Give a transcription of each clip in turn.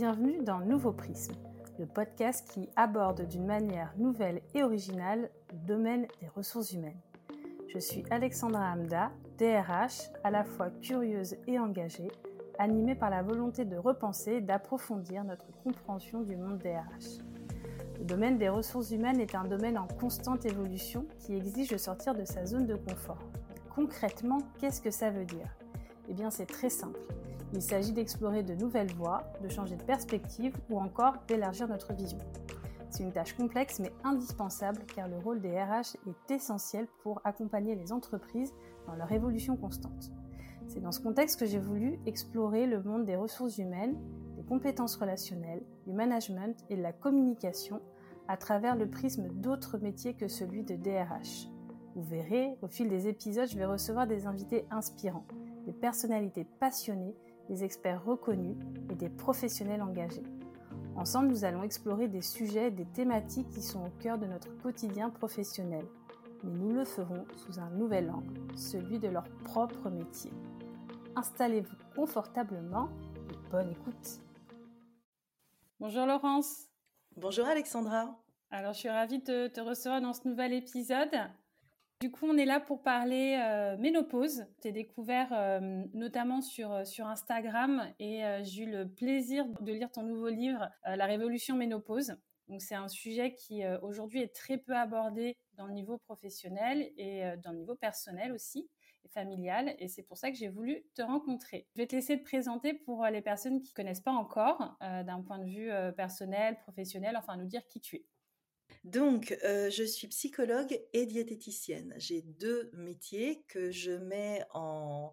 Bienvenue dans Nouveau Prisme, le podcast qui aborde d'une manière nouvelle et originale le domaine des ressources humaines. Je suis Alexandra Hamda, DRH, à la fois curieuse et engagée, animée par la volonté de repenser et d'approfondir notre compréhension du monde DRH. Le domaine des ressources humaines est un domaine en constante évolution qui exige de sortir de sa zone de confort. Concrètement, qu'est-ce que ça veut dire? Eh bien, c'est très simple. Il s'agit d'explorer de nouvelles voies, de changer de perspective ou encore d'élargir notre vision. C'est une tâche complexe mais indispensable car le rôle des RH est essentiel pour accompagner les entreprises dans leur évolution constante. C'est dans ce contexte que j'ai voulu explorer le monde des ressources humaines, des compétences relationnelles, du management et de la communication à travers le prisme d'autres métiers que celui de DRH. Vous verrez, au fil des épisodes, je vais recevoir des invités inspirants, des personnalités passionnées des experts reconnus et des professionnels engagés. Ensemble, nous allons explorer des sujets, des thématiques qui sont au cœur de notre quotidien professionnel. Mais nous le ferons sous un nouvel angle, celui de leur propre métier. Installez-vous confortablement et bonne écoute. Bonjour Laurence. Bonjour Alexandra. Alors je suis ravie de te recevoir dans ce nouvel épisode. Du coup, on est là pour parler euh, ménopause. T'es découvert euh, notamment sur, euh, sur Instagram et j'ai eu le plaisir de lire ton nouveau livre, La Révolution ménopause. Donc, c'est un sujet qui aujourd'hui est très peu abordé dans le niveau professionnel et dans le niveau personnel aussi et familial. Et c'est pour ça que j'ai voulu te rencontrer. Je vais te laisser te présenter pour les personnes qui ne connaissent pas encore d'un point de vue personnel, professionnel, enfin nous dire qui tu es. Donc, euh, je suis psychologue et diététicienne. J'ai deux métiers que je mets en,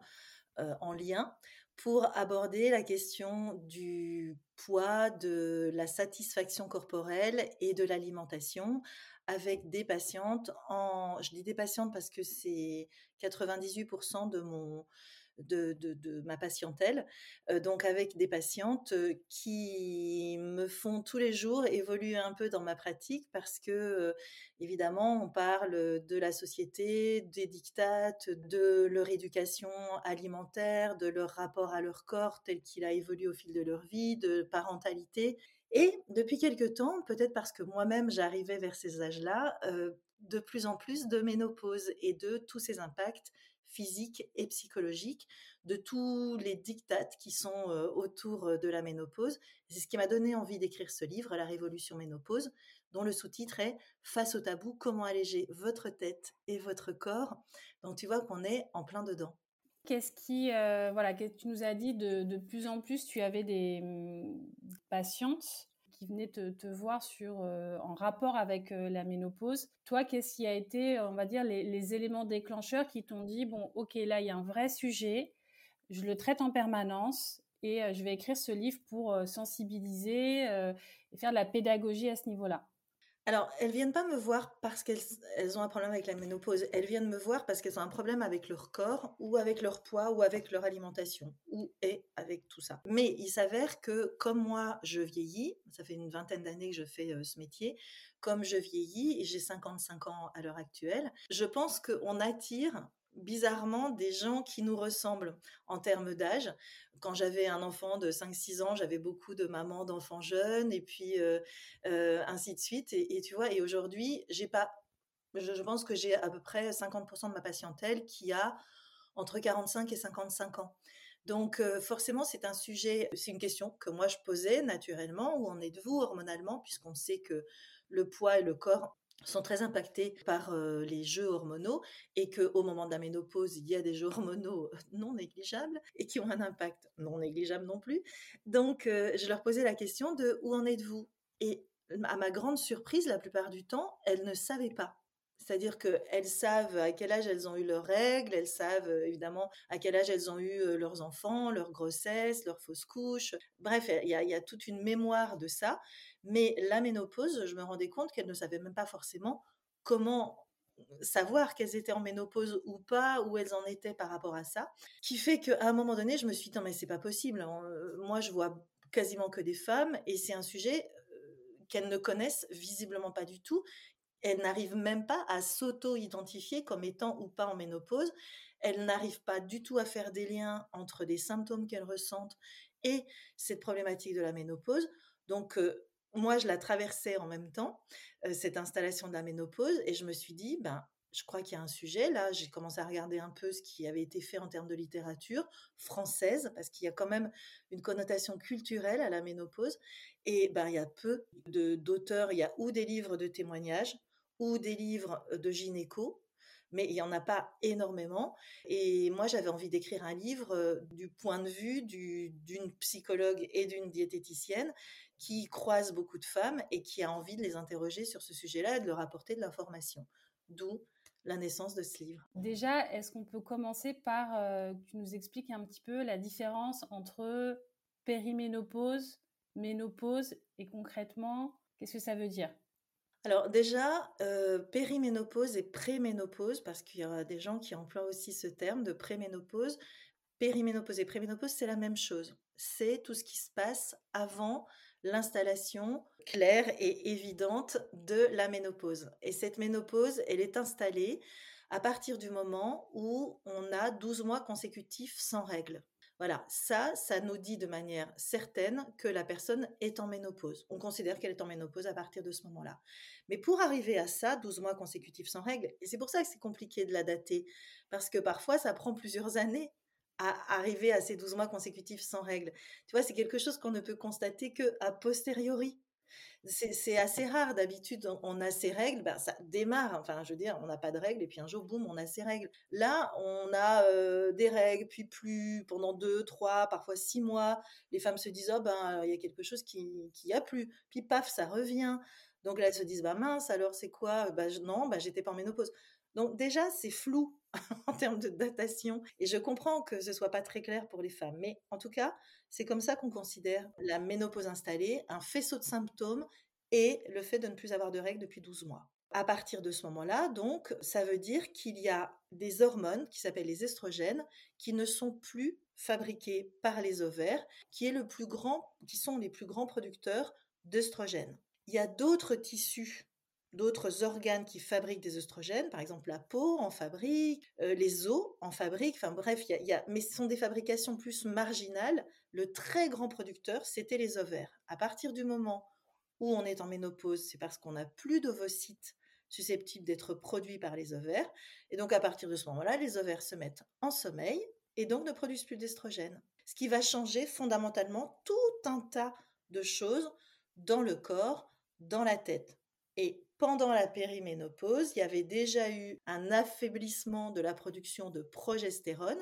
euh, en lien pour aborder la question du poids, de la satisfaction corporelle et de l'alimentation avec des patientes en, je dis des patientes parce que c'est 98% de mon, de, ma patientèle, donc avec des patientes qui me font tous les jours évoluer un peu dans ma pratique parce que évidemment on parle de la société, des dictates, de leur éducation alimentaire, de leur rapport à leur corps tel qu'il a évolué au fil de leur vie, de parentalité. Et depuis quelque temps, peut-être parce que moi-même j'arrivais vers ces âges-là, de plus en plus de ménopause et de tous ces impacts physique et psychologique de tous les dictates qui sont euh, autour euh, de la ménopause. C'est ce qui m'a donné envie d'écrire ce livre, La Révolution ménopause, dont le sous-titre est Face au tabou, comment alléger votre tête et votre corps. Donc tu vois qu'on est en plein dedans. Qu'est-ce qui, euh, voilà, tu nous as dit de, de, plus en plus, tu avais des hum, patientes? Qui venaient te, voir sur, euh, en rapport avec euh, la ménopause. Toi, qu'est-ce qui a été, on va dire, les, éléments déclencheurs qui t'ont dit, bon, ok, là, il y a un vrai sujet, je le traite en permanence et euh, je vais écrire ce livre pour sensibiliser et faire de la pédagogie à ce niveau-là? Alors, elles viennent pas me voir parce qu'elles ont un problème avec la ménopause. Elles viennent me voir parce qu'elles ont un problème avec leur corps ou avec leur poids ou avec leur alimentation ou et avec tout ça. Mais il s'avère que comme moi, je vieillis, ça fait une vingtaine d'années que je fais ce métier, comme je vieillis et j'ai 55 ans à l'heure actuelle, je pense qu'on attire bizarrement des gens qui nous ressemblent en termes d'âge. Quand j'avais un enfant de 5-6 ans, j'avais beaucoup de mamans d'enfants jeunes et puis euh, euh, ainsi de suite. Et, tu vois, et aujourd'hui, j'ai pas, je, pense que j'ai à peu près 50% de ma patientèle qui a entre 45 et 55 ans. Donc euh, forcément, c'est un sujet, c'est une question que moi je posais naturellement, où en êtes-vous hormonalement, puisqu'on sait que le poids et le corps sont très impactés par les jeux hormonaux et qu'au moment de la ménopause, il y a des jeux hormonaux non négligeables et qui ont un impact non négligeable non plus. Donc, je leur posais la question de où en êtes-vous? Et à ma grande surprise, la plupart du temps, elles ne savaient pas. C'est-à-dire qu'elles savent à quel âge elles ont eu leurs règles, elles savent évidemment à quel âge elles ont eu leurs enfants, leur grossesse, leur fausse couche. Bref, il y, a, y a toute une mémoire de ça. Mais la ménopause, je me rendais compte qu'elles ne savaient même pas forcément comment savoir qu'elles étaient en ménopause ou pas, où elles en étaient par rapport à ça, qui fait qu'à un moment donné, je me suis dit, non mais c'est pas possible, hein, moi je vois quasiment que des femmes, et c'est un sujet qu'elles ne connaissent visiblement pas du tout, elles n'arrivent même pas à s'auto-identifier comme étant ou pas en ménopause, elles n'arrivent pas du tout à faire des liens entre des symptômes qu'elles ressentent et cette problématique de la ménopause. Donc, moi, je la traversais en même temps, cette installation de la ménopause, et je me suis dit, ben, je crois qu'il y a un sujet. Là, j'ai commencé à regarder un peu ce qui avait été fait en termes de littérature française, parce qu'il y a quand même une connotation culturelle à la ménopause. Et ben, il y a peu d'auteurs, il y a ou des livres de témoignages, ou des livres de gynéco, mais il n'y en a pas énormément. Et moi, j'avais envie d'écrire un livre du point de vue d'une psychologue et d'une diététicienne qui croise beaucoup de femmes et qui a envie de les interroger sur ce sujet-là et de leur apporter de l'information. D'où la naissance de ce livre. Déjà, est-ce qu'on peut commencer par que tu nous expliques un petit peu la différence entre périménopause, ménopause et concrètement, qu'est-ce que ça veut dire? Alors déjà, euh, périménopause et préménopause, parce qu'il y a des gens qui emploient aussi ce terme de préménopause. Périménopause et préménopause, c'est la même chose. C'est tout ce qui se passe avant l'installation claire et évidente de la ménopause. Et cette ménopause, elle est installée à partir du moment où on a 12 mois consécutifs sans règles. Voilà, ça, ça nous dit de manière certaine que la personne est en ménopause. On considère qu'elle est en ménopause à partir de ce moment-là. Mais pour arriver à ça, 12 mois consécutifs sans règles, et c'est pour ça que c'est compliqué de la dater, parce que parfois ça prend plusieurs années à arriver à ces 12 mois consécutifs sans règles. Tu vois, c'est quelque chose qu'on ne peut constater que a posteriori c'est assez rare. D'habitude, on a ses règles, ben, ça démarre. Enfin, je veux dire, on n'a pas de règles et puis un jour, boum, on a ses règles. Là, on a des règles, puis plus pendant deux, trois, parfois six mois. Les femmes se disent, oh ben, il y a quelque chose qui, qui a plus. Puis paf, ça revient. Donc là, elles se disent, bah mince, alors c'est quoi? Bah, Non, bah, j'étais pas en ménopause. Donc déjà, c'est flou en termes de datation. Et je comprends que ce soit pas très clair pour les femmes. Mais en tout cas, c'est comme ça qu'on considère la ménopause installée, un faisceau de symptômes et le fait de ne plus avoir de règles depuis 12 mois. À partir de ce moment-là, donc, ça veut dire qu'il y a des hormones qui s'appellent les estrogènes qui ne sont plus fabriquées par les ovaires, qui, qui sont les plus grands producteurs d'œstrogènes. Il y a d'autres tissus d'autres organes qui fabriquent des oestrogènes, par exemple la peau en fabrique, euh, les os en fabriquent, enfin bref, mais ce sont des fabrications plus marginales. Le très grand producteur, c'était les ovaires. À partir du moment où on est en ménopause, c'est parce qu'on n'a plus d'ovocytes susceptibles d'être produits par les ovaires. Et donc à partir de ce moment-là, les ovaires se mettent en sommeil et donc ne produisent plus d'estrogènes. Ce qui va changer fondamentalement tout un tas de choses dans le corps, dans la tête. Et pendant la périménopause, il y avait déjà eu un affaiblissement de la production de progestérone,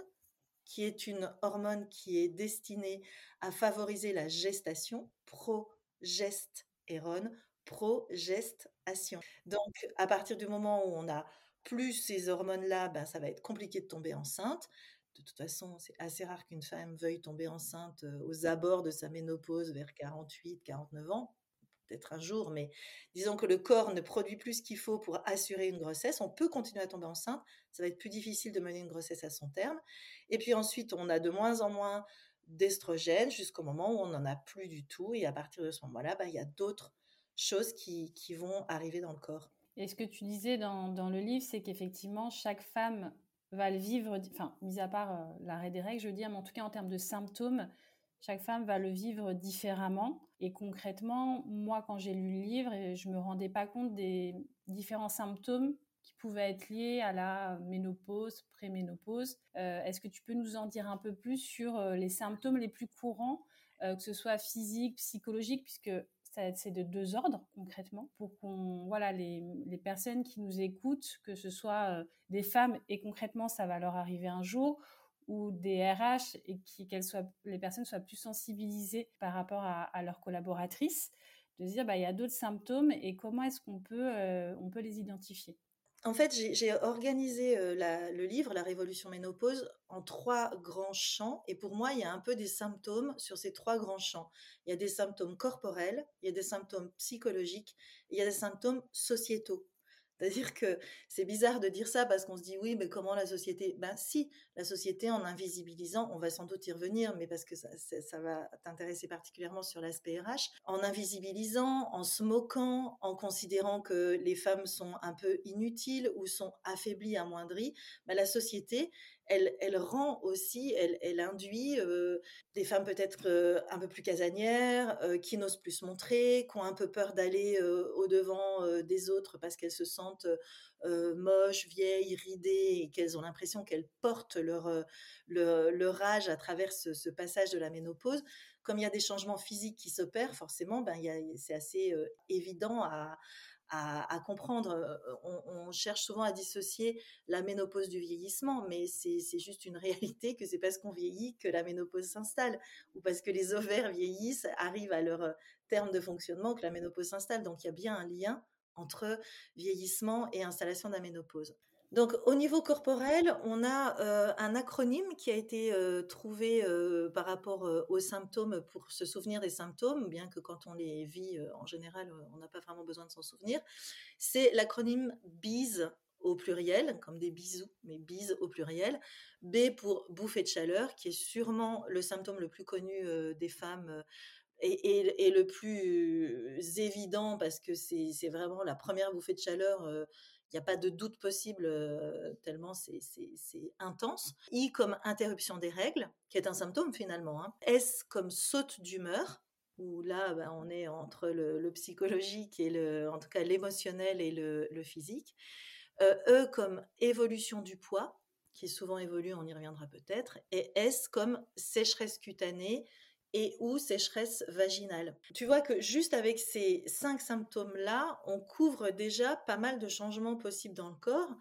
qui est une hormone qui est destinée à favoriser la gestation, progestérone, progestation. Donc, à partir du moment où on a plus ces hormones-là, ben, ça va être compliqué de tomber enceinte. De toute façon, c'est assez rare qu'une femme veuille tomber enceinte euh, aux abords de sa ménopause vers 48, 49 ans peut-être un jour, mais disons que le corps ne produit plus ce qu'il faut pour assurer une grossesse, on peut continuer à tomber enceinte, ça va être plus difficile de mener une grossesse à son terme. Et puis ensuite, on a de moins en moins d'estrogènes jusqu'au moment où on n'en a plus du tout. Et à partir de ce moment-là, bah, il y a d'autres choses qui, vont arriver dans le corps. Et ce que tu disais dans, dans le livre, c'est qu'effectivement, chaque femme va le vivre, enfin, mis à part euh, l'arrêt des règles, je veux dire, mais en tout cas en termes de symptômes, chaque femme va le vivre différemment. Et concrètement, moi, quand j'ai lu le livre, je me rendais pas compte des différents symptômes qui pouvaient être liés à la ménopause, préménopause. Euh, Est-ce que tu peux nous en dire un peu plus sur euh, les symptômes les plus courants, euh, que ce soit physique, psychologique, puisque c'est de deux ordres concrètement, pour qu'on, voilà, les, les, personnes qui nous écoutent, que ce soit euh, des femmes, et concrètement, ça va leur arriver un jour, ou des RH et qu'elles soient, les personnes soient plus sensibilisées par rapport à, leurs collaboratrices, de se dire bah, il y a d'autres symptômes et comment est-ce qu'on peut, euh, on peut les identifier? En fait, j'ai organisé euh, le livre La Révolution ménopause en trois grands champs. Et pour moi, il y a un peu des symptômes sur ces trois grands champs. Il y a des symptômes corporels, il y a des symptômes psychologiques, il y a des symptômes sociétaux. C'est-à-dire que c'est bizarre de dire ça parce qu'on se dit oui, mais comment la société Ben si, la société en invisibilisant, on va sans doute y revenir, mais parce que ça, ça va t'intéresser particulièrement sur l'aspect RH, en invisibilisant, en se moquant, en considérant que les femmes sont un peu inutiles ou sont affaiblies, amoindries, ben la société, elle, rend aussi, elle, induit des femmes peut-être un peu plus casanières, qui n'osent plus se montrer, qui ont un peu peur d'aller au-devant des autres parce qu'elles se sentent moches, vieilles, ridées et qu'elles ont l'impression qu'elles portent leur, leur, âge à travers ce, passage de la ménopause. Comme il y a des changements physiques qui s'opèrent, forcément, ben, c'est assez évident à, à, comprendre. Euh, on, cherche souvent à dissocier la ménopause du vieillissement, mais c'est juste une réalité que c'est parce qu'on vieillit que la ménopause s'installe, ou parce que les ovaires vieillissent, arrivent à leur euh, terme de fonctionnement, que la ménopause s'installe. Donc il y a bien un lien entre vieillissement et installation de la ménopause. Donc, au niveau corporel, on a euh, un acronyme qui a été euh, trouvé euh, par rapport aux symptômes pour se souvenir des symptômes, bien que quand on les vit, en général, on n'a pas vraiment besoin de s'en souvenir. C'est l'acronyme BISE au pluriel, comme des bisous, mais BISE au pluriel. B pour bouffée de chaleur, qui est sûrement le symptôme le plus connu des femmes et, le plus évident parce que c'est vraiment la première bouffée de chaleur n'y a pas de doute possible tellement c'est intense. I comme interruption des règles, qui est un symptôme finalement. Hein. S comme saute d'humeur, où là ben, on est entre le, psychologique et le, en tout cas l'émotionnel et le, physique. e comme évolution du poids, qui souvent évolue, on y reviendra peut-être. Et S comme sécheresse cutanée, et ou sécheresse vaginale. Tu vois que juste avec ces cinq symptômes-là, on couvre déjà pas mal de changements possibles dans le corps.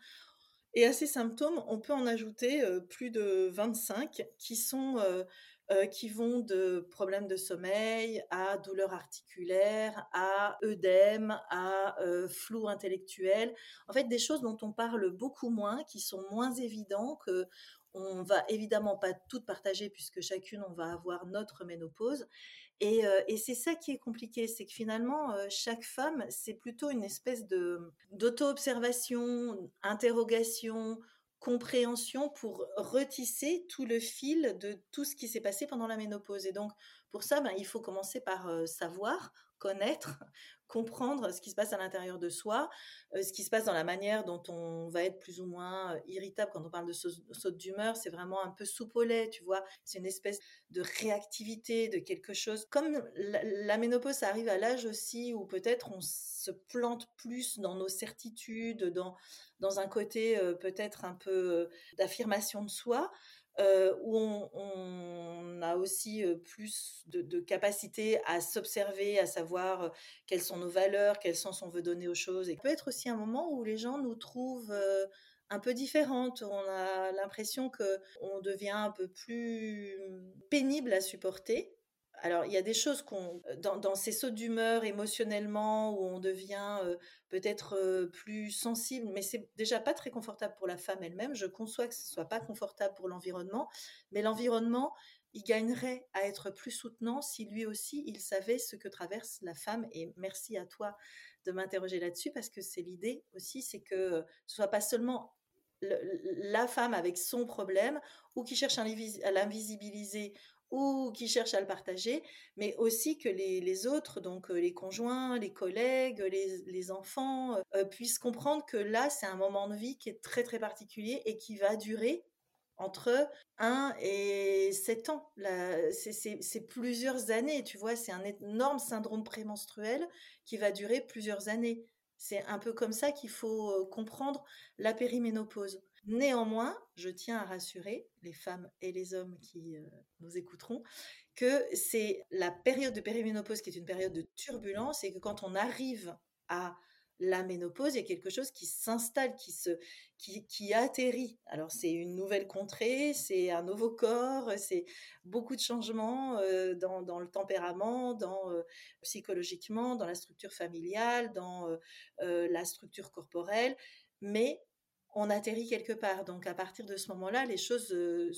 Et à ces symptômes, on peut en ajouter euh, plus de 25 qui sont euh, euh, qui vont de problèmes de sommeil à douleurs articulaires, à œdème, à flou intellectuel. En fait, des choses dont on parle beaucoup moins, qui sont moins évidents que on va évidemment pas toutes partager puisque chacune, on va avoir notre ménopause. Et, euh, c'est ça qui est compliqué, c'est que finalement, euh, chaque femme, c'est plutôt une espèce de d'auto-observation, interrogation, compréhension pour retisser tout le fil de tout ce qui s'est passé pendant la ménopause. Et donc, pour ça, ben, il faut commencer par euh, savoir, connaître, comprendre ce qui se passe à l'intérieur de soi, euh, ce qui se passe dans la manière dont on va être plus ou moins euh, irritable quand on parle de saute d'humeur, c'est vraiment un peu soupe tu vois, c'est une espèce de réactivité, de quelque chose. Comme la, ménopause, arrive à l'âge aussi où peut-être on se plante plus dans nos certitudes, dans, dans un côté euh, peut-être un peu d'affirmation de soi. Euh, où on, a aussi euh, plus de, capacité à s'observer, à savoir euh, quelles sont nos valeurs, quel sens on veut donner aux choses. Et peut être aussi un moment où les gens nous trouvent un peu différentes. On a l'impression que on devient un peu plus pénible à supporter alors, il y a des choses qu'on, euh, dans, ces sauts d'humeur émotionnellement, où on devient euh, peut-être euh, plus sensible, mais c'est déjà pas très confortable pour la femme elle-même. Je conçois que ce soit pas confortable pour l'environnement, mais l'environnement, il gagnerait à être plus soutenant si lui aussi, il savait ce que traverse la femme. Et merci à toi de m'interroger là-dessus, parce que c'est l'idée aussi, c'est que ce soit pas seulement la femme avec son problème ou qui cherche à l'invisibiliser ou qui cherchent à le partager, mais aussi que les, autres, donc euh, les conjoints, les collègues, les, enfants, euh, puissent comprendre que là, c'est un moment de vie qui est très très particulier et qui va durer entre 1 et 7 ans. C'est plusieurs années, tu vois, c'est un énorme syndrome prémenstruel qui va durer plusieurs années. C'est un peu comme ça qu'il faut euh, comprendre la périménopause. Néanmoins, je tiens à rassurer les femmes et les hommes qui euh, nous écouteront que c'est la période de périménopause qui est une période de turbulence et que quand on arrive à la ménopause, il y a quelque chose qui s'installe, qui se, qui, atterrit. Alors c'est une nouvelle contrée, c'est un nouveau corps, c'est beaucoup de changements euh, dans, le tempérament, dans euh, psychologiquement, dans la structure familiale, dans la structure corporelle, mais on atterrit quelque part. Donc à partir de ce moment-là, les choses, euh,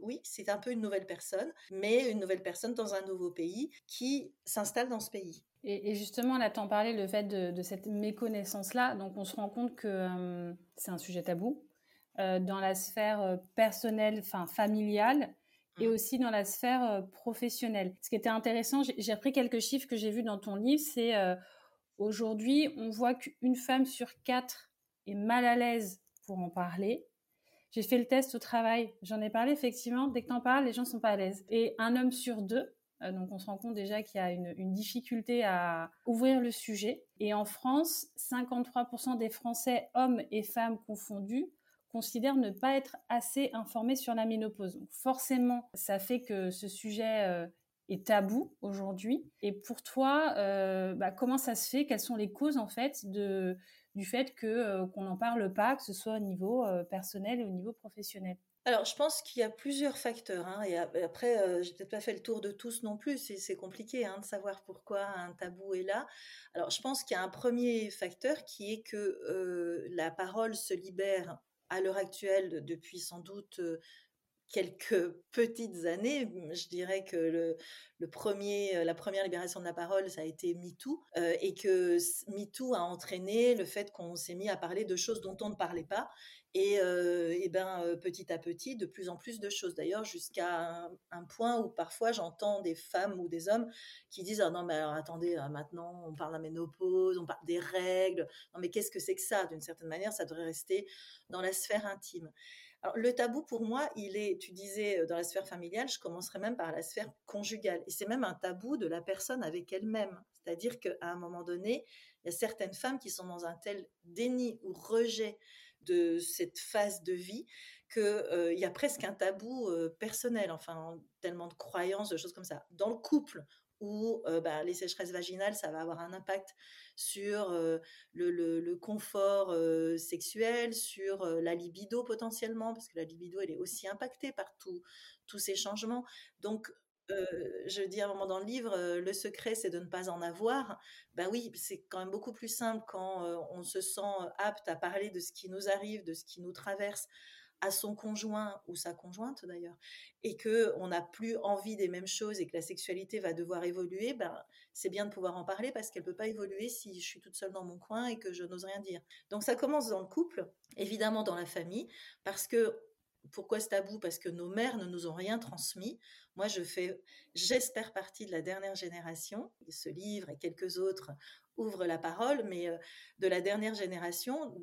oui, c'est un peu une nouvelle personne, mais une nouvelle personne dans un nouveau pays qui s'installe dans ce pays. Et, justement, là, t'en parlais, le fait de, cette méconnaissance-là, donc on se rend compte que euh, c'est un sujet tabou euh, dans la sphère personnelle, enfin familiale, et mmh. aussi dans la sphère professionnelle. Ce qui était intéressant, j'ai repris quelques chiffres que j'ai vus dans ton livre, c'est aujourd'hui, on voit qu'une femme sur quatre est mal à l'aise pour en parler. J'ai fait le test au travail, j'en ai parlé effectivement. Dès que t'en parles, les gens sont pas à l'aise. Et un homme sur deux, euh, donc on se rend compte déjà qu'il y a une, difficulté à ouvrir le sujet. Et en France, 53% des Français, hommes et femmes confondus, considèrent ne pas être assez informés sur la ménopause. Donc forcément, ça fait que ce sujet euh, est tabou aujourd'hui. Et pour toi, euh, bah, comment ça se fait? Quelles sont les causes en fait de, du fait que euh, qu'on n'en parle pas, que ce soit au niveau euh, personnel et au niveau professionnel alors, je pense qu'il y a plusieurs facteurs. Hein, et après, euh, j'ai peut-être pas fait le tour de tous non plus. C'est compliqué hein, de savoir pourquoi un tabou est là. Alors, je pense qu'il y a un premier facteur qui est que la parole se libère à l'heure actuelle depuis sans doute quelques petites années. Je dirais que le, premier, la première libération de la parole, ça a été MeToo, euh, et que MeToo a entraîné le fait qu'on s'est mis à parler de choses dont on ne parlait pas. Et, euh, et ben euh, petit à petit, de plus en plus de choses. D'ailleurs, jusqu'à un, point où parfois j'entends des femmes ou des hommes qui disent ah non mais alors attendez, maintenant on parle de la ménopause, on parle des règles. Non mais qu'est-ce que c'est que ça? D'une certaine manière, ça devrait rester dans la sphère intime. Alors, le tabou, pour moi, il est, tu disais, euh, dans la sphère familiale, je commencerai même par la sphère conjugale. Et c'est même un tabou de la personne avec elle-même. C'est-à-dire qu'à un moment donné, il y a certaines femmes qui sont dans un tel déni ou rejet de cette phase de vie qu'il euh, y a presque un tabou euh, personnel, enfin, tellement de croyances, de choses comme ça. Dans le couple, où bah, les sécheresses vaginales, ça va avoir un impact sur le, confort sexuel, sur la libido potentiellement, parce que la libido, elle est aussi impactée par tous ces changements. Donc, je dis à un moment dans le livre, le secret, c'est de ne pas en avoir. Ben oui, c'est quand même beaucoup plus simple quand on se sent apte à parler de ce qui nous arrive, de ce qui nous traverse à son conjoint ou sa conjointe d'ailleurs, et que on n'a plus envie des mêmes choses et que la sexualité va devoir évoluer, ben c'est bien de pouvoir en parler parce qu'elle peut pas évoluer si je suis toute seule dans mon coin et que je n'ose rien dire. Donc ça commence dans le couple, évidemment dans la famille, parce que pourquoi ce tabou? Parce que nos mères ne nous ont rien transmis. Moi, je fais, j'espère partie de la dernière génération. Ce livre et quelques autres ouvrent la parole, mais euh, de la dernière génération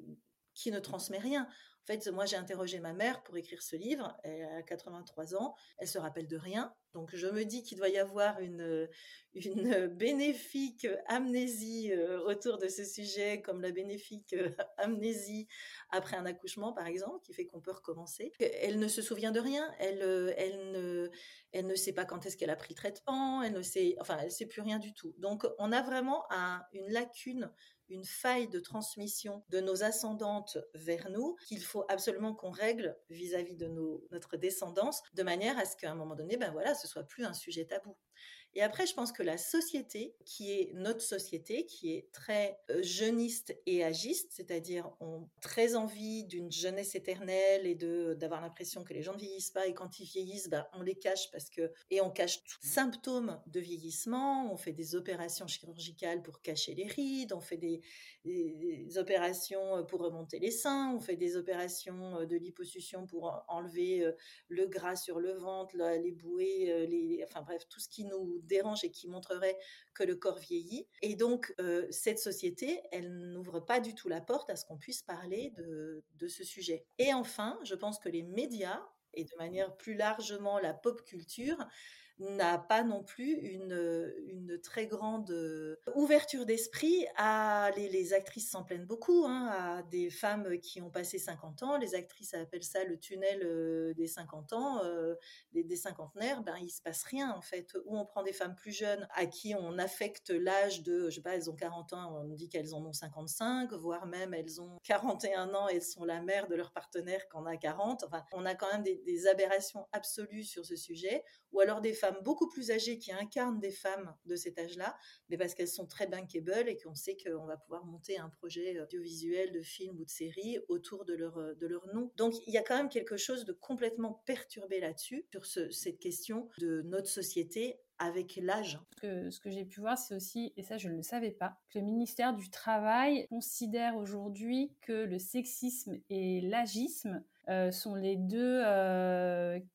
qui ne transmet rien. En fait, moi, j'ai interrogé ma mère pour écrire ce livre. Elle a 83 ans. Elle se rappelle de rien. Donc, je me dis qu'il doit y avoir une, une bénéfique amnésie euh, autour de ce sujet, comme la bénéfique euh, amnésie après un accouchement, par exemple, qui fait qu'on peut recommencer. Elle ne se souvient de rien. Elle, euh, elle, ne, elle ne sait pas quand est-ce qu'elle a pris le traitement. Elle ne sait, enfin, elle sait plus rien du tout. Donc, on a vraiment un, une lacune une faille de transmission de nos ascendantes vers nous qu'il faut absolument qu'on règle vis-à-vis de notre descendance de manière à ce qu'à un moment donné, ben voilà, ce soit plus un sujet tabou. Et après, je pense que la société, qui est notre société, qui est très euh, jeuniste et agiste, c'est-à-dire on très envie d'une jeunesse éternelle et d'avoir l'impression que les gens ne vieillissent pas et quand ils vieillissent, bah, on les cache parce que et on cache tout symptômes de vieillissement. On fait des opérations chirurgicales pour cacher les rides, on fait des, opérations pour remonter les seins, on fait des opérations de liposuction pour enlever le gras sur le ventre, les bouées, les, enfin bref, tout ce qui nous dérange et qui montrerait que le corps vieillit. Et donc, euh, cette société, elle n'ouvre pas du tout la porte à ce qu'on puisse parler de, de ce sujet. Et enfin, je pense que les médias, et de manière plus largement la pop culture, n'a pas non plus une, une très grande euh, ouverture d'esprit à les, actrices s'en plaignent beaucoup hein, à des femmes qui ont passé 50 ans. Les actrices appellent ça le tunnel euh, des 50 ans euh, des, des, cinquantenaires. Ben il se passe rien en fait. Où on prend des femmes plus jeunes à qui on affecte l'âge de je sais pas elles ont 40 ans on dit qu'elles en ont 55 voire même elles ont 41 ans et elles sont la mère de leur partenaire quand on a 40 enfin on a quand même des aberrations absolues sur ce sujet ou alors des femmes beaucoup plus âgées qui incarnent des femmes de cet âge-là, mais parce qu'elles sont très bankable et qu'on sait qu'on va pouvoir monter un projet audiovisuel, de film ou de série autour de leur, de leur nom. Donc il y a quand même quelque chose de complètement perturbé là-dessus, sur cette question de notre société avec l'âge. Que, ce que j'ai pu voir, c'est aussi, et ça je ne le savais pas, que le ministère du Travail considère aujourd'hui que le sexisme et l'agisme sont les deux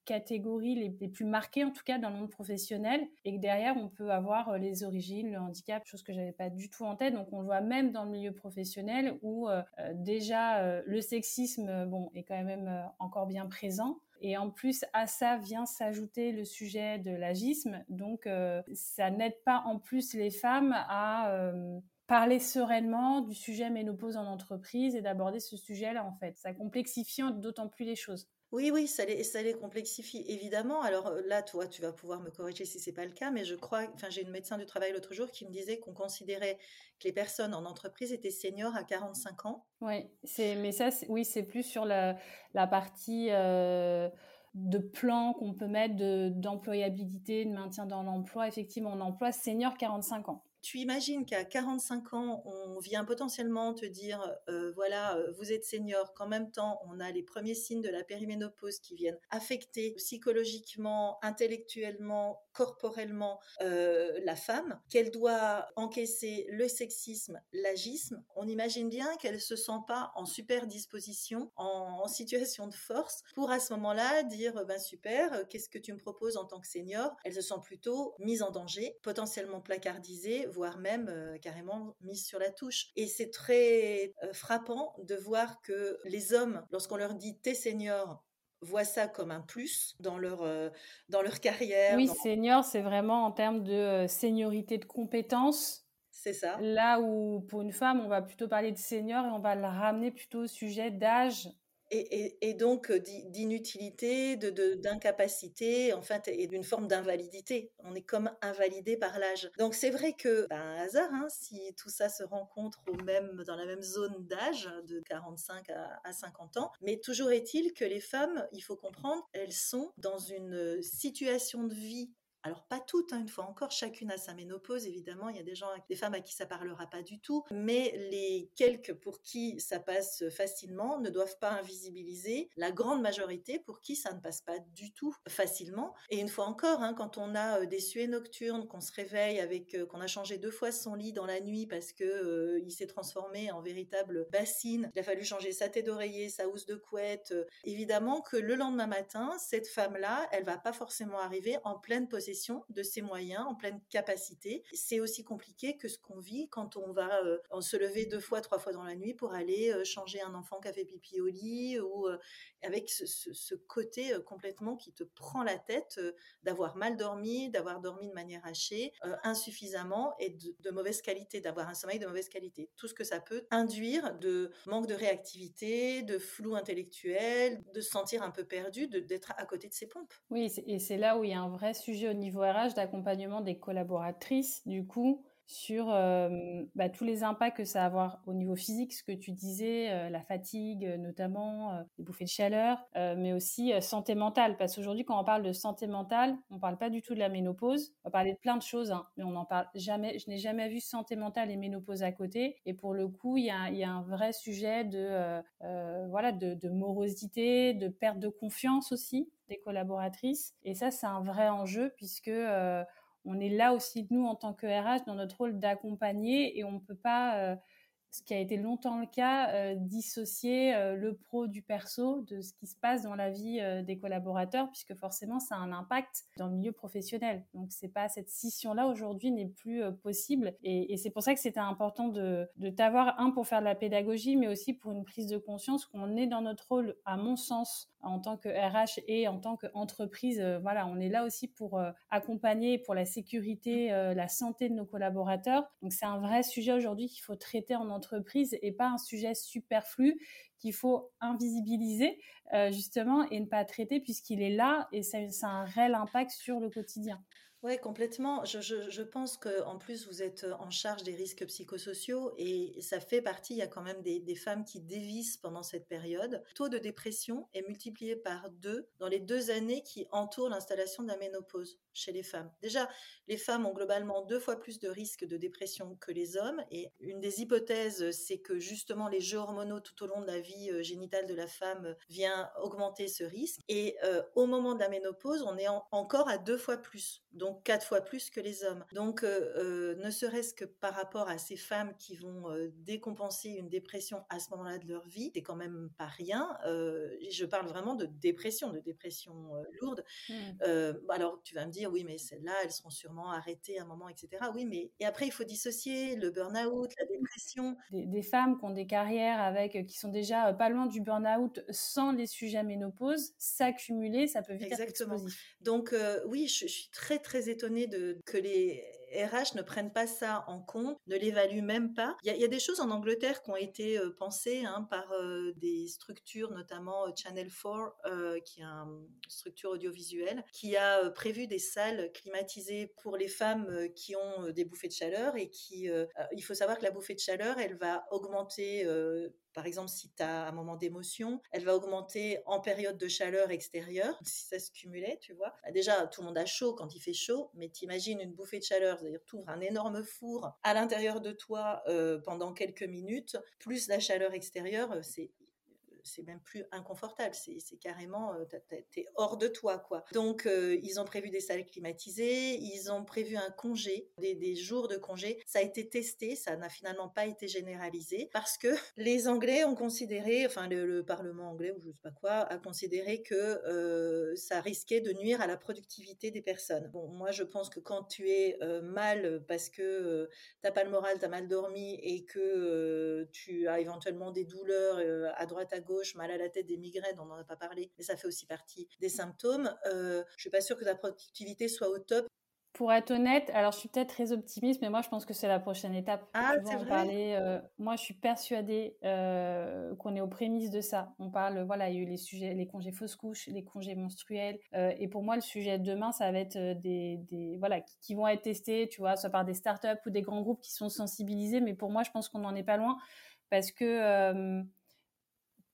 catégories les, plus marquées, en tout cas dans le monde professionnel, et que derrière, on peut avoir les origines, le handicap, chose que j'avais pas du tout en tête. Donc, on le voit même dans le milieu professionnel où déjà le sexisme, bon, est quand même encore bien présent. Et en plus, à ça vient s'ajouter le sujet de l'agisme. Donc, euh, ça n'aide pas en plus les femmes à euh, parler sereinement du sujet ménopause en entreprise et d'aborder ce sujet-là, en fait. Ça complexifie d'autant plus les choses. Oui, oui, ça les, ça les complexifie évidemment. Alors euh, là, toi, tu vas pouvoir me corriger si c'est pas le cas, mais je crois, enfin, j'ai une médecin du travail l'autre jour qui me disait qu'on considérait que les personnes en entreprise étaient seniors à 45 ans. Oui, c'est, mais ça, oui, c'est plus sur la, la partie euh, de plan qu'on peut mettre d'employabilité, de maintien dans l'emploi. Effectivement, on emploie senior 45 ans tu imagines qu'à 45 ans, on vient potentiellement te dire, euh, voilà, euh, vous êtes senior, qu'en même temps, on a les premiers signes de la périménopause qui viennent affecter psychologiquement, intellectuellement, corporellement euh, la femme, qu'elle doit encaisser le sexisme, l'agisme. On imagine bien qu'elle se sent pas en super disposition, en, situation de force, pour à ce moment-là dire, ben super, qu'est-ce que tu me proposes en tant que senior? Elle se sent plutôt mise en danger, potentiellement placardisée, voire même euh, carrément mise sur la touche. Et c'est très euh, frappant de voir que les hommes, lorsqu'on leur dit t'es senior, voient ça comme un plus dans leur, euh, dans leur carrière. Oui, senior, c'est vraiment en termes de seniorité de compétences. C'est ça. Là où pour une femme, on va plutôt parler de senior et on va la ramener plutôt au sujet d'âge et, donc d'inutilité, de, d'incapacité, en fait, et d'une forme d'invalidité. On est comme invalidé par l'âge. Donc c'est vrai que, ben, un hasard, hein, si tout ça se rencontre au même, dans la même zone d'âge, de 45 à, à 50 ans, mais toujours est-il que les femmes, il faut comprendre, elles sont dans une situation de vie alors pas toutes, hein, une fois encore, chacune a sa ménopause, évidemment, il y a des gens, des femmes à qui ça parlera pas du tout, mais les quelques pour qui ça passe facilement ne doivent pas invisibiliser la grande majorité pour qui ça ne passe pas du tout facilement. Et une fois encore, hein, quand on a euh, des suées nocturnes, qu'on se réveille avec, euh, qu'on a changé deux fois son lit dans la nuit parce que euh, il s'est transformé en véritable bassine, il a fallu changer sa tête d'oreiller, sa housse de couette, évidemment que le lendemain matin, cette femme-là, elle va pas forcément arriver en pleine possession de ses moyens, en pleine capacité. C'est aussi compliqué que ce qu'on vit quand on va euh, se lever deux fois, trois fois dans la nuit pour aller euh, changer un enfant qui a fait pipi au lit ou euh, avec ce, côté complètement qui te prend la tête d'avoir mal dormi, d'avoir dormi de manière hachée, insuffisamment et de, de mauvaise qualité, d'avoir un sommeil de mauvaise qualité. Tout ce que ça peut induire de manque de réactivité, de flou intellectuel, de se sentir un peu perdu, d'être à côté de ses pompes. Oui, et c'est là où il y a un vrai sujet niveau RH d'accompagnement des collaboratrices, du coup, sur bah, tous les impacts que ça va avoir au niveau physique, ce que tu disais, la fatigue notamment, les bouffées de chaleur, mais aussi santé mentale. Parce qu'aujourd'hui, quand on parle de santé mentale, on ne parle pas du tout de la ménopause. On va parler de plein de choses, hein, mais on n'en parle jamais. Je n'ai jamais vu santé mentale et ménopause à côté. Et pour le coup, il y a, un vrai sujet de, voilà, de, morosité, de perte de confiance aussi des collaboratrices. Et ça, c'est un vrai enjeu puisque euh, on est là aussi, nous, en tant que RH, dans notre rôle d'accompagner et on ne peut pas euh, ce qui a été longtemps le cas, euh, dissocier euh, le pro du perso de ce qui se passe dans la vie euh, des collaborateurs, puisque forcément ça a un impact dans le milieu professionnel. Donc c'est pas cette scission-là aujourd'hui n'est plus possible, et, c'est pour ça que c'était important de, de t'avoir un pour faire de la pédagogie, mais aussi pour une prise de conscience qu'on est dans notre rôle, à mon sens, en tant que RH et en tant qu'entreprise. voilà, on est là aussi pour accompagner pour la sécurité, la santé de nos collaborateurs. Donc c'est un vrai sujet aujourd'hui qu'il faut traiter en entreprise et pas un sujet superflu qu'il faut invisibiliser euh, justement et ne pas traiter puisqu'il est là et ça, ça a un réel impact sur le quotidien. Oui, complètement. Je, je, je pense qu'en plus, vous êtes en charge des risques psychosociaux et ça fait partie, il y a quand même des, femmes qui dévissent pendant cette période. Le taux de dépression est multiplié par deux dans les deux années qui entourent l'installation de la ménopause chez les femmes. Déjà, les femmes ont globalement deux fois plus de risques de dépression que les hommes et une des hypothèses, c'est que justement les jeux hormonaux tout au long de la vie vie génitale de la femme vient augmenter ce risque. Et au moment de la ménopause, on est encore à deux fois plus, donc quatre fois plus que les hommes. Donc, ne serait-ce que par rapport à ces femmes qui vont décompenser une dépression à ce moment-là de leur vie, c'est quand même pas rien. je parle vraiment de dépression, de dépression lourde. Mmh. alors, tu vas me dire, oui, mais celles-là, elles seront sûrement arrêtées à un moment, etc. Oui, mais et après, il faut dissocier le burn-out, la dépression. Des, femmes qui ont des carrières avec, qui sont déjà pas loin du burn-out sans les sujets ménopause, s'accumuler, ça peut vite Exactement. Donc, oui, je, je, suis très, très étonnée de, que les RH ne prennent pas ça en compte, ne l'évaluent même pas. Il y, a, des choses en Angleterre qui ont été euh, pensées hein, par euh, des structures, notamment euh, Channel 4, qui est une structure audiovisuelle, qui a prévu des salles climatisées pour les femmes qui ont des bouffées de chaleur et qui, il faut savoir que la bouffée de chaleur, elle va augmenter par exemple, si tu as un moment d'émotion, elle va augmenter en période de chaleur extérieure, si ça se cumulait, tu vois. Bah, déjà, tout le monde a chaud quand il fait chaud, mais t'imagines une bouffée de chaleur, c'est-à-dire tu ouvres un énorme four à l'intérieur de toi euh, pendant quelques minutes, plus la chaleur extérieure, euh, c'est c'est même plus inconfortable, c'est carrément, euh, t'es hors de toi, quoi. Donc, euh, ils ont prévu des salles climatisées, ils ont prévu un congé, des, jours de congé. Ça a été testé, ça n'a finalement pas été généralisé parce que les Anglais ont considéré, enfin, le, Parlement anglais ou je sais pas quoi, a considéré que euh, ça risquait de nuire à la productivité des personnes. Bon, moi, je pense que quand tu es mal parce que t'as pas le moral, t'as mal dormi et que tu as éventuellement des douleurs à droite à gauche, mal à la tête, des migraines, on n'en a pas parlé, mais ça fait aussi partie des symptômes. Euh, je suis pas sûre que ta productivité soit au top. Pour être honnête, alors je suis peut-être très optimiste, mais moi je pense que c'est la prochaine étape. Ah, c'est vrai? Parler, euh, moi je suis persuadée euh, qu'on est aux prémices de ça. On parle, voilà, il y a eu les sujets, les congés fausses couches, les congés menstruels, euh, et pour moi le sujet de demain, ça va être des, des voilà, qui, qui, vont être testés, tu vois, soit par des startups ou des grands groupes qui sont sensibilisés, mais pour moi je pense qu'on n'en est pas loin parce que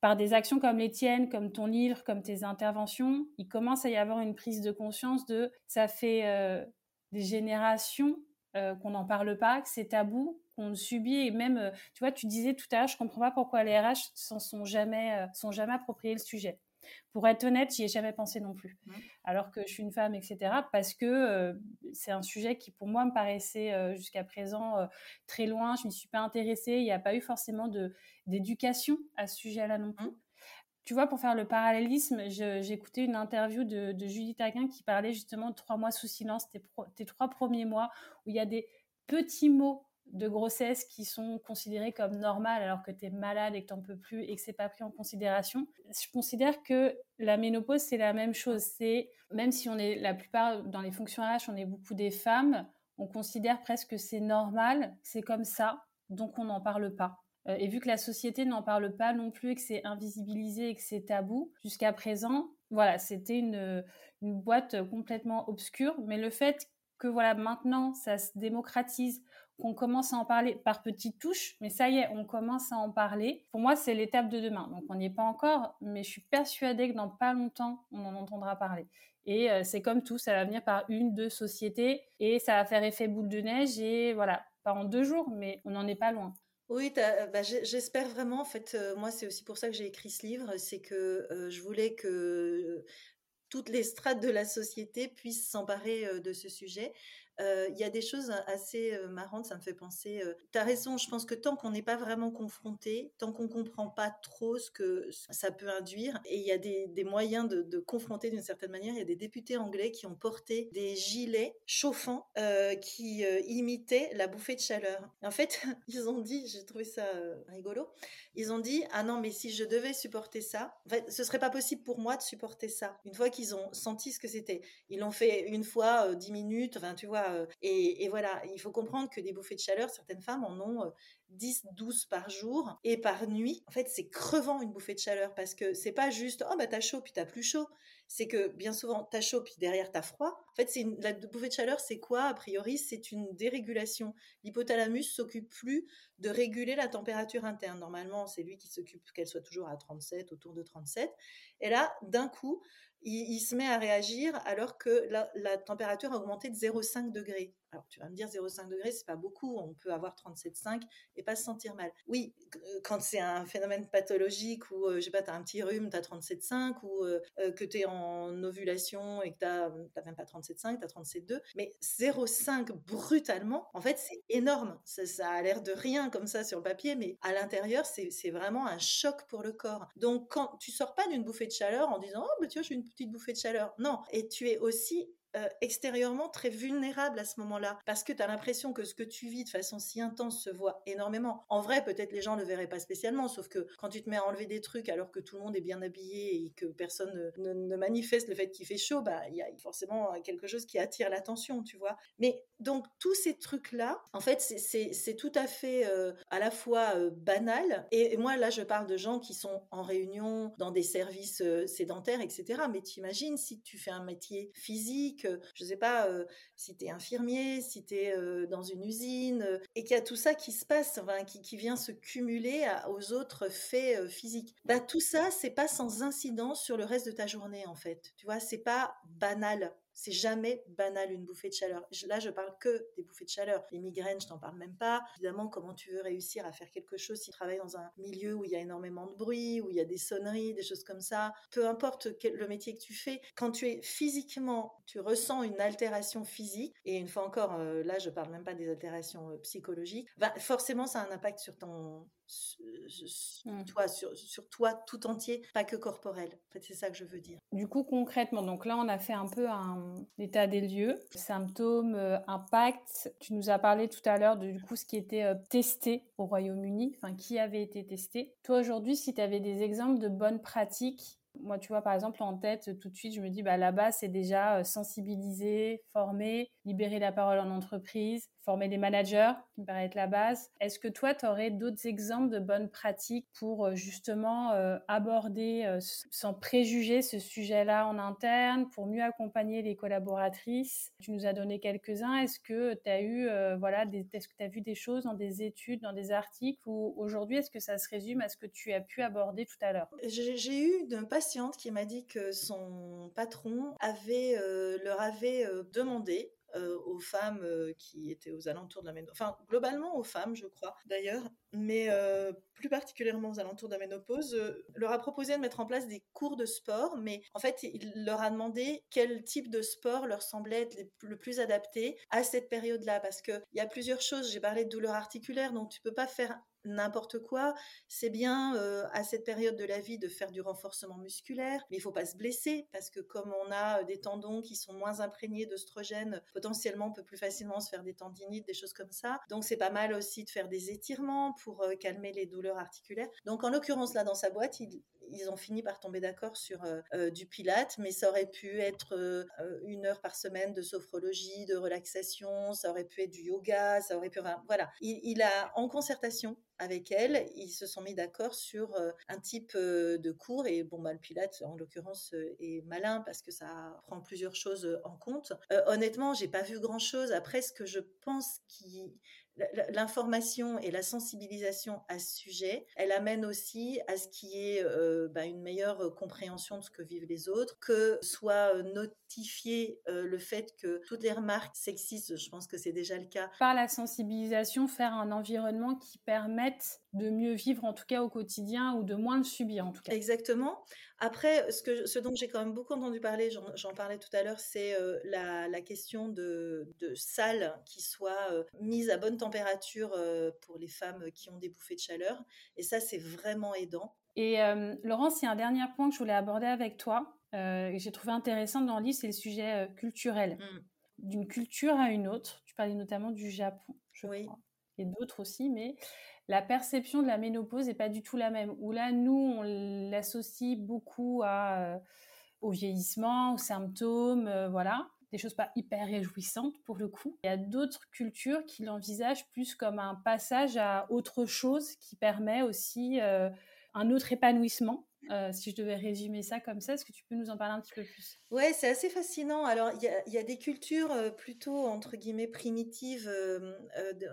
par des actions comme les tiennes, comme ton livre, comme tes interventions, il commence à y avoir une prise de conscience de ça fait euh, des générations euh, qu'on n'en parle pas, que c'est tabou, qu'on subit et même, euh, tu vois, tu disais tout à l'heure, je comprends pas pourquoi les RH s'en sont sont jamais appropriés le sujet. Pour être honnête, j'y ai jamais pensé non plus. Alors que je suis une femme, etc. Parce que euh, c'est un sujet qui, pour moi, me paraissait euh, jusqu'à présent euh, très loin. Je m'y suis pas intéressée. Il n'y a pas eu forcément d'éducation à ce sujet-là non plus. Mmh. Tu vois, pour faire le parallélisme, j'ai écouté une interview de, de Judith qui parlait justement de trois mois sous silence, tes, tes trois premiers mois, où il y a des petits mots de grossesse qui sont considérées comme normales alors que tu es malade et que tu peux plus et que c'est pas pris en considération. Je considère que la ménopause c'est la même chose, c'est même si on est la plupart dans les fonctions RH, on est beaucoup des femmes, on considère presque que c'est normal, c'est comme ça, donc on n'en parle pas. Euh, et vu que la société n'en parle pas non plus et que c'est invisibilisé et que c'est tabou, jusqu'à présent, voilà, c'était une, une boîte complètement obscure. Mais le fait que voilà maintenant ça se démocratise, qu'on commence à en parler par petites touches, mais ça y est, on commence à en parler. Pour moi, c'est l'étape de demain. Donc, on n'y est pas encore, mais je suis persuadée que dans pas longtemps, on en entendra parler. Et euh, c'est comme tout, ça va venir par une, deux sociétés, et ça va faire effet boule de neige, et voilà, pas en deux jours, mais on n'en est pas loin. Oui, bah, j'espère vraiment. En fait, euh, moi, c'est aussi pour ça que j'ai écrit ce livre, c'est que euh, je voulais que toutes les strates de la société puissent s'emparer de ce sujet. Il y a des choses assez marrantes, ça me fait penser. tu as raison, je pense que tant qu'on n'est pas vraiment confronté, tant qu'on comprend pas trop ce que ça peut induire, et il y a des, moyens de, confronter d'une certaine manière, il y a des députés anglais qui ont porté des gilets chauffants qui imitaient la bouffée de chaleur. en fait, ils ont dit, j'ai trouvé ça rigolo, ils ont dit ah non mais si je devais supporter ça, ce serait pas possible pour moi de supporter ça. Une fois qu'ils ont senti ce que c'était, ils l'ont fait une fois dix minutes, enfin tu vois euh, et, voilà, il faut comprendre que des bouffées de chaleur, certaines femmes en ont 10, euh, 12 par jour et par nuit. En fait, c'est crevant une bouffée de chaleur parce que c'est pas juste oh bah t'as chaud puis t'as plus chaud. C'est que bien souvent t'as chaud puis derrière t'as froid. En fait, c'est la bouffée de chaleur, c'est quoi? A priori, c'est une dérégulation. L'hypothalamus s'occupe plus de réguler la température interne. Normalement, c'est lui qui s'occupe qu'elle soit toujours à 37, autour de 37. Et là, d'un coup, il, se met à réagir alors que la, température a augmenté de 0,5 degrés. Alors tu vas me dire 0,5 degrés, c'est pas beaucoup. On peut avoir 37,5 et pas se sentir mal. Oui, quand c'est un phénomène pathologique ou je sais pas, tu as un petit rhume, tu as 37,5 ou que tu es en ovulation et que tu n'as même pas 37,5, tu as 37,2. Mais 0,5 brutalement, en fait, c'est énorme. Ça, ça a l'air de rien comme ça sur le papier, mais à l'intérieur, c'est vraiment un choc pour le corps. Donc, quand tu sors pas d'une bouffée de chaleur en disant, oh, bah, tu vois, j'ai une petite bouffée de chaleur. Non. Et tu es aussi euh, extérieurement très vulnérable à ce moment-là, parce que tu as l'impression que ce que tu vis de façon si intense se voit énormément. En vrai, peut-être les gens ne le verraient pas spécialement, sauf que quand tu te mets à enlever des trucs alors que tout le monde est bien habillé et que personne ne, manifeste le fait qu'il fait chaud, bah il y a forcément quelque chose qui attire l'attention, tu vois. Mais donc tous ces trucs-là, en fait, c'est tout à fait euh, à la fois euh, banal, et, moi là je parle de gens qui sont en réunion dans des services sédentaires, etc. Mais tu imagines si tu fais un métier physique, je ne sais pas si tu es infirmier, si tu es dans une usine, et qu'il y a tout ça qui se passe, qui, vient se cumuler aux autres faits physiques. Bah, tout ça, c'est pas sans incidence sur le reste de ta journée, en fait. Tu vois, c'est pas banal. C'est jamais banal une bouffée de chaleur. Là, je parle que des bouffées de chaleur. Les migraines, je t'en parle même pas. Évidemment, comment tu veux réussir à faire quelque chose si tu travailles dans un milieu où il y a énormément de bruit, où il y a des sonneries, des choses comme ça. Peu importe le métier que tu fais, quand tu es physiquement, tu ressens une altération physique, et une fois encore, euh, là, je parle même pas des altérations euh, psychologiques, bah, forcément, ça a un impact sur ton, Mmh. toi, sur, toi tout entier, pas que corporel. En fait, c'est ça que je veux dire. Du coup, concrètement, donc là, on a fait un peu un état des lieux, symptômes, euh, impact. Tu nous as parlé tout à l'heure de du coup ce qui était euh, testé au Royaume-Uni, enfin qui avait été testé. Toi, aujourd'hui, si tu avais des exemples de bonnes pratiques moi, tu vois, par exemple, en tête, tout de suite, je me dis, bah, là-bas, c'est déjà euh, sensibiliser, former, libérer la parole en entreprise, former des managers, qui me paraît être la base. Est-ce que toi, tu aurais d'autres exemples de bonnes pratiques pour euh, justement euh, aborder sans préjuger ce sujet-là en interne, pour mieux accompagner les collaboratrices? Tu nous as donné quelques-uns. Est-ce que tu as eu, voilà, est-ce que tu as vu des choses dans des études, dans des articles, ou aujourd'hui, est-ce que ça se résume à ce que tu as pu aborder tout à l'heure? J'ai eu de pas qui m'a dit que son patron euh, leur avait euh, demandé euh, aux femmes qui étaient aux alentours de la ménopause, enfin globalement aux femmes je crois d'ailleurs, mais plus particulièrement aux alentours de la ménopause, leur a proposé de mettre en place des cours de sport, mais en fait il leur a demandé quel type de sport leur semblait être le plus adapté à cette période-là, parce qu'il y a plusieurs choses, j'ai parlé de douleur articulaire, donc tu peux pas faire n'importe quoi. C'est bien euh, à cette période de la vie de faire du renforcement musculaire, mais il faut pas se blesser parce que comme on a euh, des tendons qui sont moins imprégnés d'oestrogènes, potentiellement on peut plus facilement se faire des tendinites, des choses comme ça. Donc c'est pas mal aussi de faire des étirements pour euh, calmer les douleurs articulaires. Donc en l'occurrence là dans sa boîte, il, ils ont fini par tomber d'accord sur euh, euh, du pilate, mais ça aurait pu être euh, une heure par semaine de sophrologie, de relaxation, ça aurait pu être du yoga, ça aurait pu... voilà. Il, a, en concertation avec elle, ils se sont mis d'accord sur un type de cours, et bon, bah, le pilate, en l'occurrence, est malin parce que ça prend plusieurs choses en compte. honnêtement, j'ai pas vu grand-chose. Après, ce que je pense qui l'information et la sensibilisation à ce sujet, elle amène aussi à ce qui est euh, bah, une meilleure compréhension de ce que vivent les autres, que soit euh, notifié euh, le fait que toutes les remarques sexistes, je pense que c'est déjà le cas. Par la sensibilisation, faire un environnement qui permette de mieux vivre en tout cas au quotidien ou de moins le subir en tout cas. Exactement. Après, ce, que, ce dont j'ai quand même beaucoup entendu parler, j'en parlais tout à l'heure, c'est euh, la, question de, de salles qui soient euh, mises à bonne température euh, pour les femmes qui ont des bouffées de chaleur. Et ça, c'est vraiment aidant. Et Laurence, il y a un dernier point que je voulais aborder avec toi, que j'ai trouvé intéressant dans le livre, c'est le sujet culturel. Mmh. D'une culture à une autre. Tu parlais notamment du Japon, je oui. crois. Et d'autres aussi, mais la perception de la ménopause n'est pas du tout la même. Où là, nous, on l'associe beaucoup à, euh, au vieillissement, aux symptômes, euh, voilà, choses pas hyper réjouissantes pour le coup. Il y a d'autres cultures qui l'envisagent plus comme un passage à autre chose qui permet aussi euh, un autre épanouissement euh, si je devais résumer ça comme ça, est-ce que tu peux nous en parler un petit peu plus? Ouais, c'est assez fascinant. Alors, il y, a, des cultures euh, plutôt, entre guillemets, primitives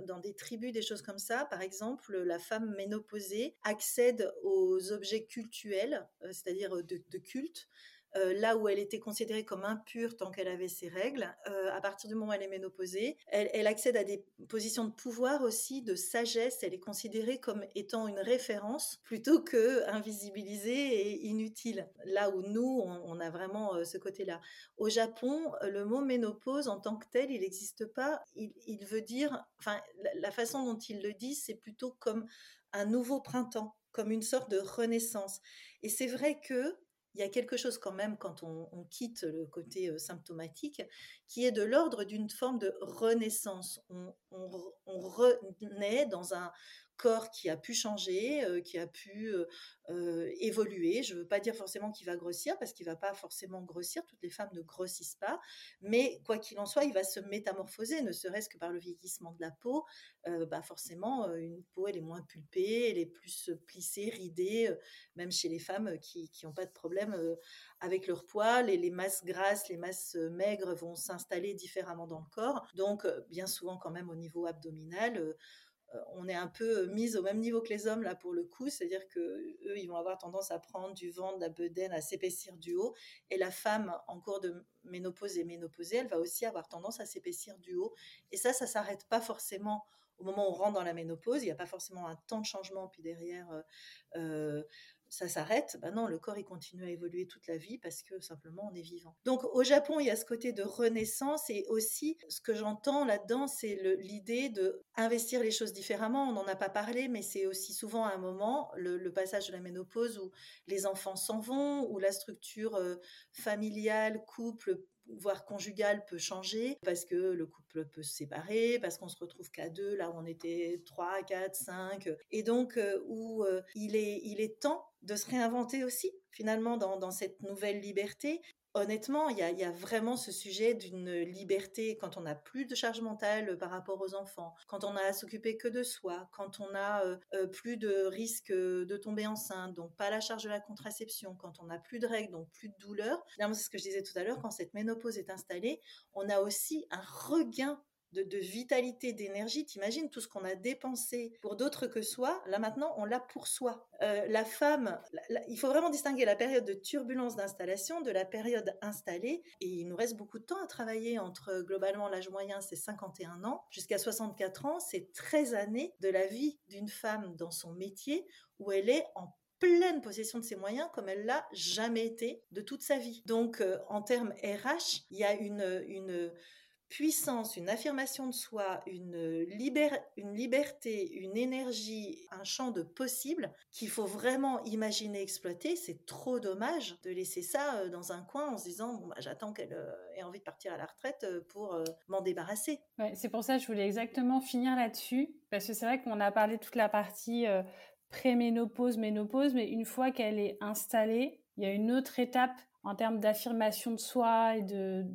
dans des tribus, des choses comme ça. Par exemple, la femme ménopausée accède aux objets cultuels, c'est-à-dire de, culte, euh, là où elle était considérée comme impure tant qu'elle avait ses règles, euh, à partir du moment où elle est ménopausée, elle, accède à des positions de pouvoir aussi, de sagesse. Elle est considérée comme étant une référence plutôt que invisibilisée et inutile. Là où nous, on, a vraiment euh, ce côté-là. Au Japon, le mot ménopause en tant que tel, il n'existe pas. Il, il, veut dire, enfin, la, la façon dont il le dit, c'est plutôt comme un nouveau printemps, comme une sorte de renaissance. Et c'est vrai que il y a quelque chose quand même quand on, quitte le côté symptomatique qui est de l'ordre d'une forme de renaissance. On renaît dans un corps qui a pu changer, qui a pu évoluer. Je ne veux pas dire forcément qu'il va grossir, parce qu'il ne va pas forcément grossir. Toutes les femmes ne grossissent pas. Mais quoi qu'il en soit, il va se métamorphoser, ne serait-ce que par le vieillissement de la peau. Bah forcément, une peau, elle est moins pulpée, elle est plus plissée, ridée, même chez les femmes qui n'ont pas de problème avec leur poids. Les, masses grasses, les masses maigres vont s'installer différemment dans le corps. Donc, bien souvent quand même au niveau abdominal on est un peu mise au même niveau que les hommes là pour le coup, c'est-à-dire que eux ils vont avoir tendance à prendre du ventre, de la bedaine, à s'épaissir du haut, et la femme en cours de ménopause et ménopausée, elle va aussi avoir tendance à s'épaissir du haut, et ça, ça s'arrête pas forcément au moment où on rentre dans la ménopause, il n'y a pas forcément un temps de changement, puis derrière, euh, euh ça s'arrête. Ben non, le corps il continue à évoluer toute la vie parce que simplement on est vivant. Donc au Japon, il y a ce côté de renaissance et aussi ce que j'entends là-dedans, c'est l'idée de investir les choses différemment. On n'en a pas parlé, mais c'est aussi souvent un moment, le, passage de la ménopause où les enfants s'en vont, où la structure euh, familiale, couple voire conjugale peut changer parce que le couple peut se séparer, parce qu'on se retrouve qu'à deux, là où on était trois, quatre, cinq, et donc euh, où euh, il, est, il est temps de se réinventer aussi, finalement, dans, dans cette nouvelle liberté. Honnêtement, il y a, vraiment ce sujet d'une liberté quand on n'a plus de charge mentale par rapport aux enfants, quand on a à s'occuper que de soi, quand on a euh, euh plus de risque de tomber enceinte, donc pas la charge de la contraception, quand on n'a plus de règles, donc plus de douleur. C'est ce que je disais tout à l'heure, quand cette ménopause est installée, on a aussi un regain de, vitalité, d'énergie. T'imagines tout ce qu'on a dépensé pour d'autres que soi. Là maintenant, on l'a pour soi. Euh, la femme, il faut vraiment distinguer la période de turbulence d'installation de la période installée. Et il nous reste beaucoup de temps à travailler entre globalement l'âge moyen, c'est 51 ans, jusqu'à 64 ans, c'est 13 années de la vie d'une femme dans son métier où elle est en pleine possession de ses moyens comme elle l'a jamais été de toute sa vie. Donc, euh, en termes RH, il y a une puissance, une affirmation de soi, une, liber une liberté, une énergie, un champ de possible qu'il faut vraiment imaginer exploiter. C'est trop dommage de laisser ça euh, dans un coin en se disant bon, bah, j'attends qu'elle euh, ait envie de partir à la retraite euh, pour euh, m'en débarrasser. C'est pour ça que je voulais exactement finir là-dessus parce que c'est vrai qu'on a parlé toute la partie euh, pré-ménopause, ménopause, mais une fois qu'elle est installée, il y a une autre étape en termes d'affirmation de soi et de,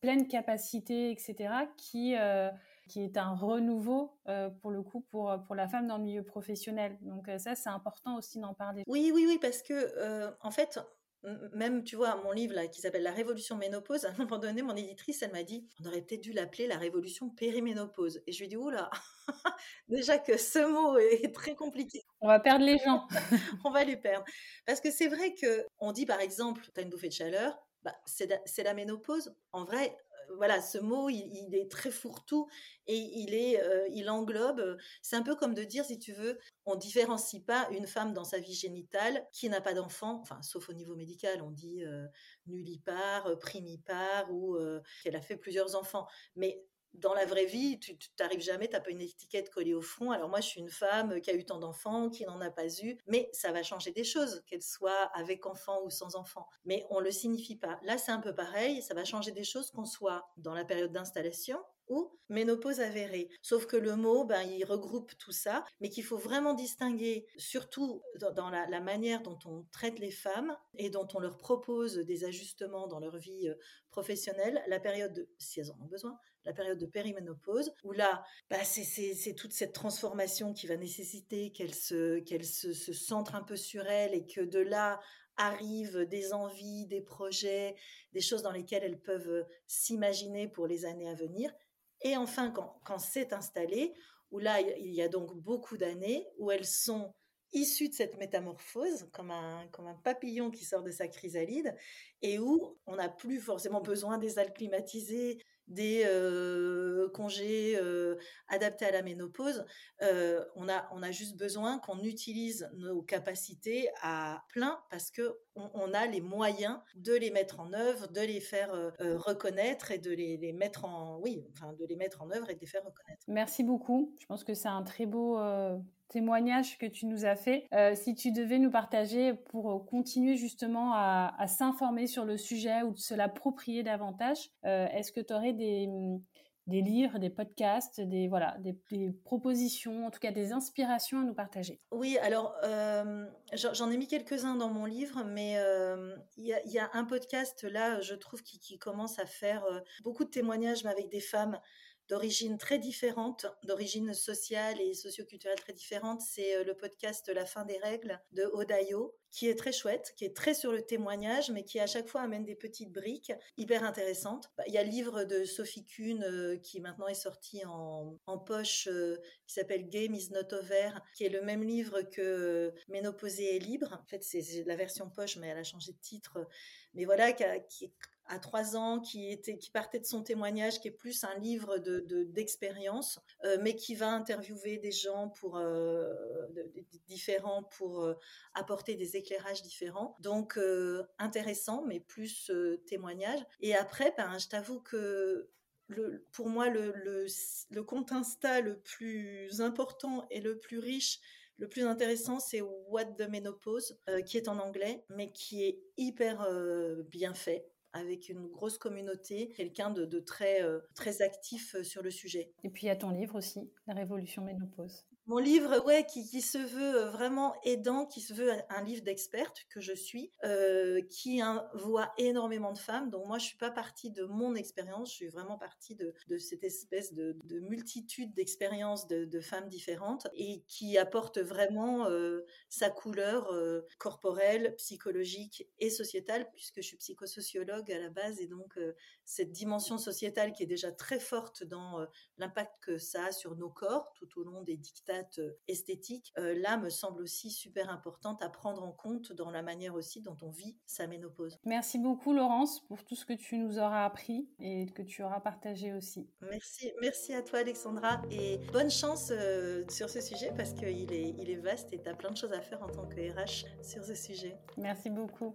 pleine capacité, etc., qui, euh, qui est un renouveau euh, pour le coup pour, pour la femme dans le milieu professionnel. Donc euh, ça, c'est important aussi d'en parler. Oui, oui, oui, parce que en fait, même, tu vois, mon livre là, qui s'appelle La Révolution ménopause, à un moment donné, mon éditrice, elle m'a dit, on aurait peut-être dû l'appeler la Révolution périménopause. Et je lui ai dit, oula, déjà que ce mot est très compliqué. On va perdre les gens. on va les perdre. Parce que c'est vrai que on dit, par exemple, tu as une bouffée de chaleur, bah, c'est la, ménopause. En vrai, voilà, ce mot, il, est très fourre-tout et il est, euh, il englobe. C'est un peu comme de dire, si tu veux, on différencie pas une femme dans sa vie génitale qui n'a pas d'enfant, enfin, sauf au niveau médical, on dit euh, nullipare, primipare ou euh, qu'elle a fait plusieurs enfants. Mais dans la vraie vie, tu t'arrives jamais, t'as pas une étiquette collée au front. Alors moi, je suis une femme qui a eu tant d'enfants, qui n'en a pas eu, mais ça va changer des choses, qu'elle soit avec enfant ou sans enfant. Mais on le signifie pas. Là, c'est un peu pareil, ça va changer des choses qu'on soit dans la période d'installation ou ménopause avérée. Sauf que le mot, ben, il regroupe tout ça, mais qu'il faut vraiment distinguer, surtout dans, la, la, manière dont on traite les femmes et dont on leur propose des ajustements dans leur vie euh, professionnelle, la période, de, si elles en ont besoin, la période de périménopause, où là, bah, c'est toute cette transformation qui va nécessiter qu'elle se, qu'elle se, centre un peu sur elle et que de là arrivent des envies, des projets, des choses dans lesquelles elles peuvent s'imaginer pour les années à venir. Et enfin, quand, quand c'est installé, où là, il y a donc beaucoup d'années où elles sont issu de cette métamorphose, comme un, comme un papillon qui sort de sa chrysalide, et où on n'a plus forcément besoin des salles climatisées, des congés adaptés à la ménopause. on, a, on a juste besoin qu'on utilise nos capacités à plein parce que on, a les moyens de les mettre en œuvre, de les faire reconnaître et de les, les, mettre en oui, enfin de les mettre en œuvre et de les faire reconnaître. Merci beaucoup. Je pense que c'est un très beau témoignage que tu nous as fait. Euh, si tu devais nous partager pour euh, continuer justement à, s'informer sur le sujet ou de se l'approprier davantage, euh, est-ce que tu aurais des, des livres, des podcasts, des, voilà, des, propositions, en tout cas des inspirations à nous partager? Oui, alors j'en ai mis quelques-uns dans mon livre, mais il y, a un podcast là, je trouve, qui, qui commence à faire beaucoup de témoignages, mais avec des femmes d'origine très différente, d'origine sociale et socioculturelle très différente. C'est euh, le podcast La fin des règles de Odayo, qui est très chouette, qui est très sur le témoignage, mais qui à chaque fois amène des petites briques hyper intéressantes. Bah, il y a le livre de Sophie Kuhn euh, qui maintenant est sorti en, poche, euh, qui s'appelle Game is not over, qui est le même livre que Ménopausée est libre. En fait, c'est la version poche, mais elle a changé de titre. Mais voilà, qui, qui à trois ans, qui, était, qui partait de son témoignage, qui est plus un livre de, d'expérience, euh, mais qui va interviewer des gens pour, euh, différents pour euh, apporter des éclairages différents. Donc, intéressant, mais plus témoignage. Et après, ben, je t'avoue que le, pour moi, le, le, compte Insta le plus important et le plus riche, le plus intéressant, c'est What the Menopause, qui est en anglais, mais qui est hyper bien fait avec une grosse communauté, quelqu'un de, très, euh, très actif euh, sur le sujet. Et puis il y a ton livre aussi, La Révolution Ménopause. Mon livre, ouais, qui, se veut euh, vraiment aidant, qui se veut un livre d'experte que je suis, euh, qui voit énormément de femmes. Donc moi, je suis pas partie de mon expérience, je suis vraiment partie de, cette espèce de, multitude d'expériences de, femmes différentes et qui apporte vraiment euh, sa couleur corporelle, psychologique et sociétale, puisque je suis psychosociologue à la base et donc cette dimension sociétale qui est déjà très forte dans l'impact que ça a sur nos corps tout au long des dictats euh, esthétique, euh, là me semble aussi super importante à prendre en compte dans la manière aussi dont on vit sa ménopause. Merci beaucoup Laurence pour tout ce que tu nous auras appris et que tu auras partagé aussi. Merci, merci à toi Alexandra et bonne chance euh, sur ce sujet parce qu'il est, il est vaste et tu as plein de choses à faire en tant que RH sur ce sujet. Merci beaucoup.